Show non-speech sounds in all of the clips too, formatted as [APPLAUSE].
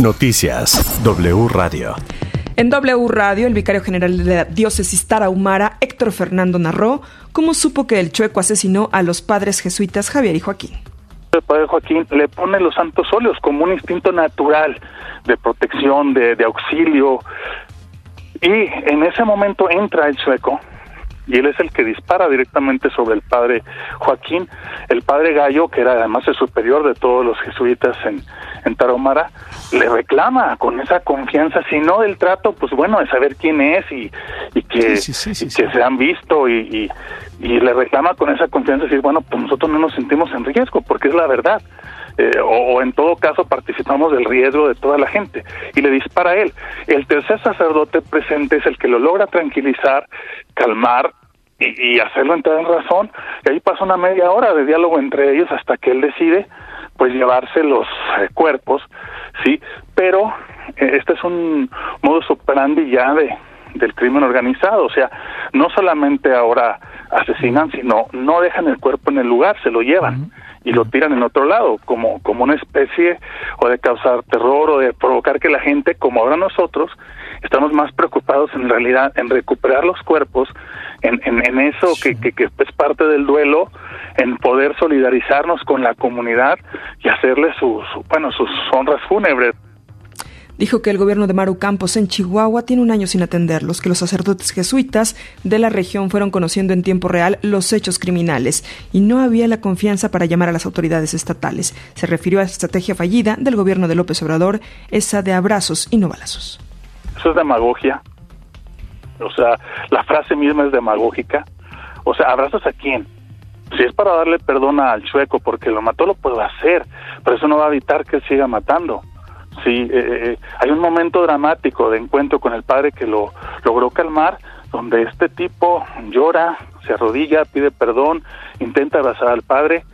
Noticias W Radio. En W Radio, el vicario general de la diócesis tarahumara, Héctor Fernando, narró cómo supo que el chueco asesinó a los padres jesuitas Javier y Joaquín. El padre Joaquín le pone los santos óleos como un instinto natural de protección, de, de auxilio. Y en ese momento entra el chueco y él es el que dispara directamente sobre el padre Joaquín. El padre Gallo, que era además el superior de todos los jesuitas en, en Tarahumara, le reclama con esa confianza, si no del trato, pues bueno, de saber quién es y, y que, Sí, sí, sí, y que se han visto y, y, y le reclama con esa confianza, decir, bueno, pues nosotros no nos sentimos en riesgo, porque es la verdad. Eh, o, en todo caso participamos del riesgo de toda la gente y le dispara a él. El tercer sacerdote presente es el que lo logra tranquilizar, calmar y, y hacerlo entrar en razón. Y ahí pasa una media hora de diálogo entre ellos hasta que él decide pues llevarse los eh, cuerpos, sí, pero eh, este es un modus operandi ya de del crimen organizado, o sea, no solamente ahora asesinan, sino no dejan el cuerpo en el lugar, se lo llevan y lo tiran en otro lado, como como una especie o de causar terror o de provocar que la gente, como ahora nosotros, estamos más preocupados en realidad en recuperar los cuerpos, en, en, en eso que, que, que es parte del duelo, en poder solidarizarnos con la comunidad y hacerle su, su bueno sus honras fúnebres. Dijo que el gobierno de Maru Campos en Chihuahua tiene un año sin atenderlos, que los sacerdotes jesuitas de la región fueron conociendo en tiempo real los hechos criminales y no había la confianza para llamar a las autoridades estatales. Se refirió a la estrategia fallida del gobierno de López Obrador, esa de abrazos y no balazos. Eso es demagogia. O sea, la frase misma es demagógica. O sea, ¿abrazas a quién? Si es para darle perdón al chueco porque lo mató, lo puedo hacer, pero eso no va a evitar que siga matando. Sí, eh, eh, hay un momento dramático de encuentro con el padre que lo logró calmar, donde este tipo llora, se arrodilla, pide perdón, intenta abrazar al padre,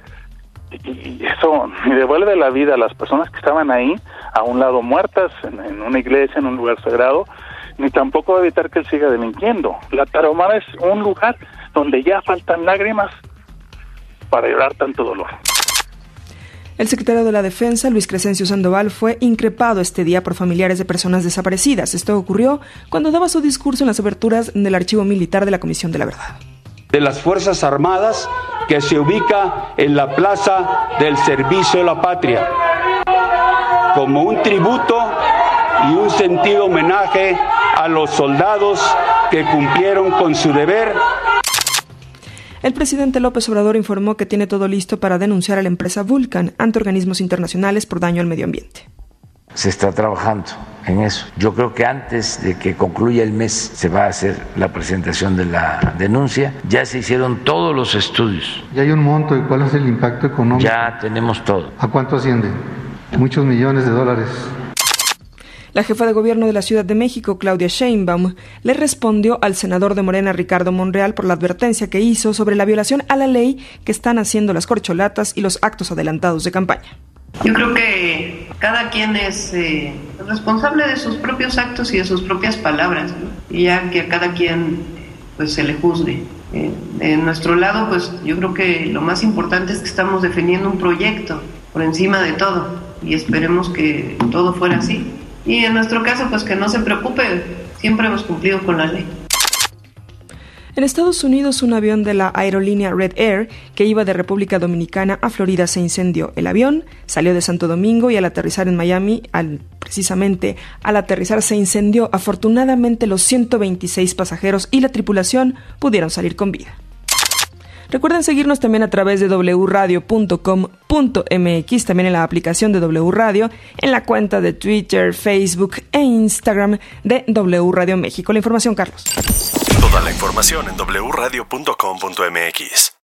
y, y eso [LAUGHS] ni devuelve la vida a las personas que estaban ahí, a un lado muertas, en, en una iglesia, en un lugar sagrado, ni tampoco va a evitar que él siga delinquiendo. La Tarahumara es un lugar donde ya faltan lágrimas para llorar tanto dolor. El secretario de la Defensa, Luis Crescencio Sandoval, fue increpado este día por familiares de personas desaparecidas. Esto ocurrió cuando daba su discurso en las aberturas del archivo militar de la Comisión de la Verdad. de las Fuerzas Armadas que se ubica en la Plaza del Servicio de la Patria, como un tributo y un sentido homenaje a los soldados que cumplieron con su deber El presidente López Obrador informó que tiene todo listo para denunciar a la empresa Vulcan ante organismos internacionales por daño al medio ambiente. se está trabajando en eso. Yo creo que antes de que concluya el mes se va a hacer la presentación de la denuncia. Ya se hicieron todos los estudios, ¿Ya hay un monto y cuál es el impacto económico? ya tenemos todo. ¿A cuánto asciende? Muchos millones de dólares. La jefa de gobierno de la Ciudad de México, Claudia Sheinbaum, le respondió al senador de Morena, Ricardo Monreal, por la advertencia que hizo sobre la violación a la ley que están haciendo las corcholatas y los actos adelantados de campaña. Yo creo que cada quien es eh, responsable de sus propios actos y de sus propias palabras, y ya que a cada quien pues se le juzgue. Eh, de nuestro lado, pues yo creo que lo más importante es que estamos defendiendo un proyecto por encima de todo y esperemos que todo fuera así. Y en nuestro caso, pues que no se preocupe, siempre hemos cumplido con la ley. En Estados Unidos, un avión de la aerolínea Red Air que iba de República Dominicana a Florida se incendió. El avión salió de Santo Domingo y al aterrizar en Miami, al, precisamente al aterrizar se incendió. Afortunadamente, los 126 pasajeros y la tripulación pudieron salir con vida. Recuerden seguirnos también a través de wradio.com.mx, también en la aplicación de W Radio, en la cuenta de Twitter, Facebook e Instagram de W Radio México. La información, Carlos. Toda la información en wradio.com.mx.